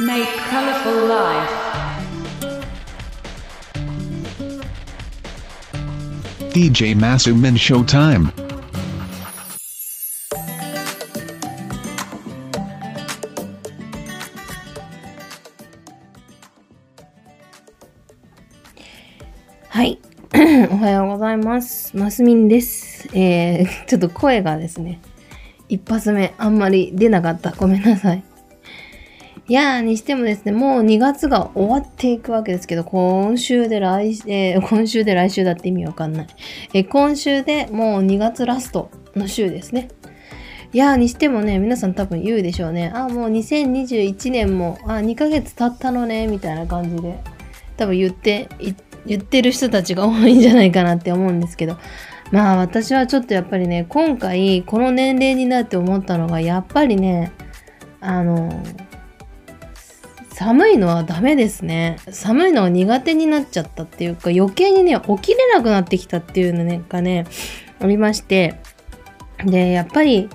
Make colorful life. DJ Masumin Showtime. はい。おはようございます。マスミンです。えー、ちょっと声がですね、一発目あんまり出なかった。ごめんなさい。いやー、にしてもですね、もう2月が終わっていくわけですけど、今週で来、えー 今週で来週だって意味わかんない。えー今週でもう2月ラストの週ですね。いやーにしてもね、皆さん多分言うでしょうね。あ、もう2021年も、あ、2ヶ月経ったのね、みたいな感じで。多分言って言ってる人たちが多いんじゃないかなって思うんですけどまあ私はちょっとやっぱりね今回この年齢になって思ったのがやっぱりねあの寒いのはダメですね寒いのが苦手になっちゃったっていうか余計にね起きれなくなってきたっていうのがねありましてでやっぱり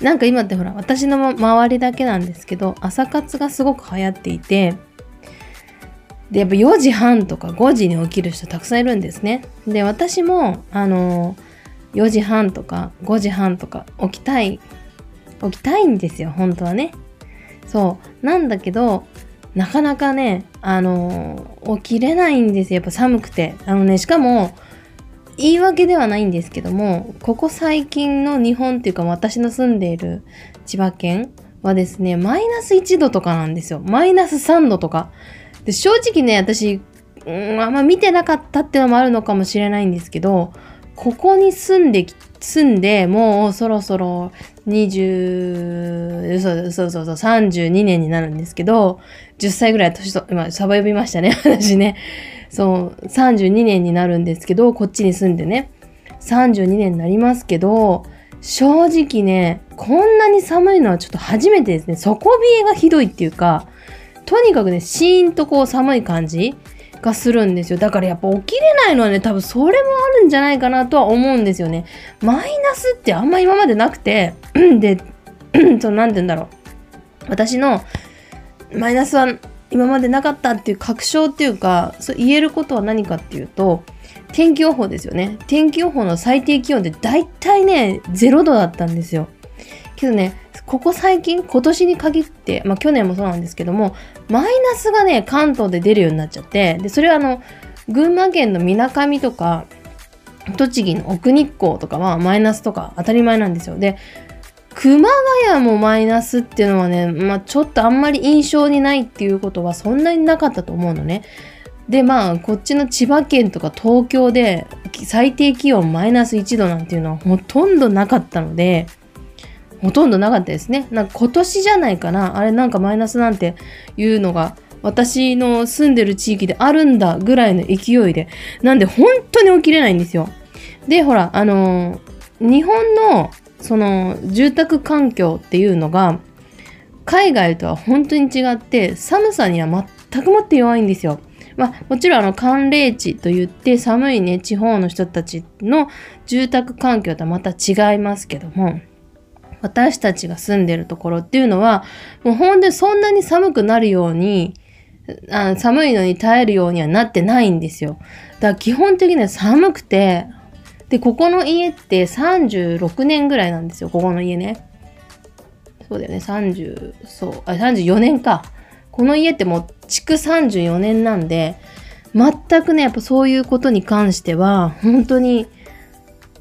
なんか今ってほら私の周りだけなんですけど朝活がすごく流行っていてで、やっぱ4時半とか5時に起きる人たくさんいるんですね。で、私も、あの4時半とか5時半とか起きたい、起きたいんですよ、本当はね。そう。なんだけど、なかなかね、あの起きれないんですよ、やっぱ寒くて。あのね、しかも、言い訳ではないんですけども、ここ最近の日本っていうか私の住んでいる千葉県はですね、マイナス1度とかなんですよ。マイナス3度とか。で正直ね私、うん、あんま見てなかったっていうのもあるのかもしれないんですけどここに住んで住んでもうそろそろ20そうそうそうそう32年になるんですけど10歳ぐらい年と今サバ呼びましたね 私ね。そう32年になるんですけどこっちに住んでね。32年になりますけど正直ねこんなに寒いのはちょっと初めてですね。底冷えがひどいっていうかとにかくね、シーンとこう寒い感じ。がするんですよ。だからやっぱ起きれないのはね、多分それもあるんじゃないかなとは思うんですよね。マイナスってあんま今までなくて、で、そう、なんて言うんだろう。私のマイナスは今までなかったっていう確証っていうか、そう言えることは何かっていうと、天気予報ですよね。天気予報の最低気温って大体ね、0度だったんですよ。けどね、ここ最近、今年に限って、まあ去年もそうなんですけども、マイナスがね、関東で出るようになっちゃって、で、それはあの、群馬県のみなかみとか、栃木の奥日光とかはマイナスとか当たり前なんですよ。で、熊谷もマイナスっていうのはね、まあちょっとあんまり印象にないっていうことはそんなになかったと思うのね。で、まあこっちの千葉県とか東京で最低気温マイナス1度なんていうのはほとんどなかったので、ほとんどなかったですね。なんか今年じゃないかな。あれなんかマイナスなんていうのが私の住んでる地域であるんだぐらいの勢いで。なんで本当に起きれないんですよ。で、ほら、あのー日本のその住宅環境っていうのが海外とは本当に違って寒さには全くもって弱いんですよ。まあ、もちろんあの寒冷地といって寒いね地方の人たちの住宅環境とはまた違いますけども私たちが住んでるところっていうのは、もうほんでそんなに寒くなるように、あ寒いのに耐えるようにはなってないんですよ。だから基本的には寒くて、で、ここの家って36年ぐらいなんですよ、ここの家ね。そうだよね、30、そう、あ、34年か。この家ってもう築34年なんで、全くね、やっぱそういうことに関しては、本当に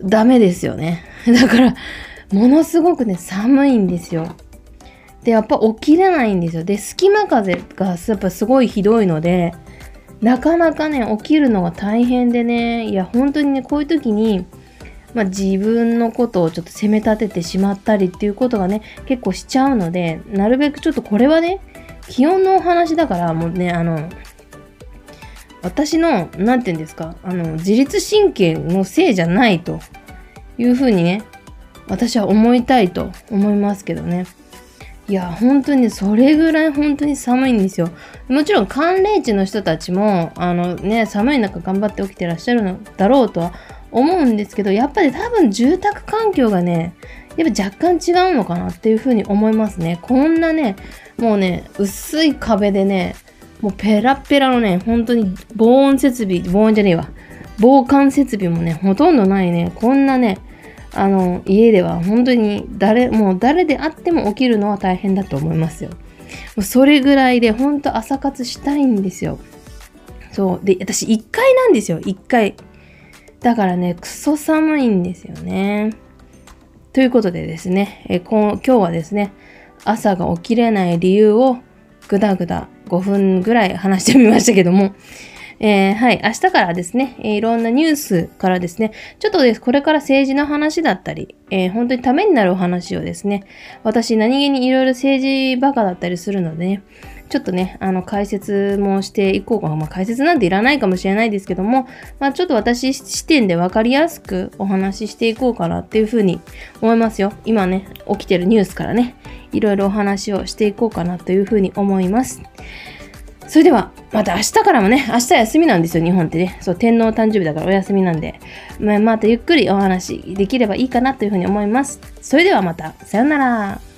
ダメですよね。だから、ものすごくね、寒いんですよ。で、やっぱ起きれないんですよ。で、隙間風がやっぱすごいひどいので、なかなかね、起きるのが大変でね、いや、本当にね、こういう時に、まあ、自分のことをちょっと責め立ててしまったりっていうことがね、結構しちゃうので、なるべくちょっとこれはね、気温のお話だから、もうね、あの、私の、なんて言うんですか、あの、自律神経のせいじゃないというふうにね、私は思いたいと思いますけどね。いや、本当にそれぐらい本当に寒いんですよ。もちろん寒冷地の人たちも、あのね、寒い中頑張って起きてらっしゃるのだろうとは思うんですけど、やっぱり多分住宅環境がね、やっぱ若干違うのかなっていうふうに思いますね。こんなね、もうね、薄い壁でね、もうペラペラのね、本当に防音設備、防音じゃねえわ。防寒設備もね、ほとんどないね、こんなね、あの、家では本当に誰、もう誰であっても起きるのは大変だと思いますよ。もうそれぐらいで本当朝活したいんですよ。そう。で、私1階なんですよ、1階。だからね、クソ寒いんですよね。ということでですね、え今日はですね、朝が起きれない理由をぐだぐだ5分ぐらい話してみましたけども、えー、はい、明日からですね、えー、いろんなニュースからですね、ちょっとです、これから政治の話だったり、えー、本当にためになるお話をですね、私何気にいろいろ政治バカだったりするのでね、ちょっとね、あの、解説もしていこうか。まあ、解説なんていらないかもしれないですけども、まあ、ちょっと私視点で分かりやすくお話ししていこうかなっていうふうに思いますよ。今ね、起きてるニュースからね、いろいろお話をしていこうかなというふうに思います。それでは、また明日からもね、明日休みなんですよ、日本ってね。そう、天皇誕生日だからお休みなんで、まあ、またゆっくりお話できればいいかなというふうに思います。それではまた、さようなら。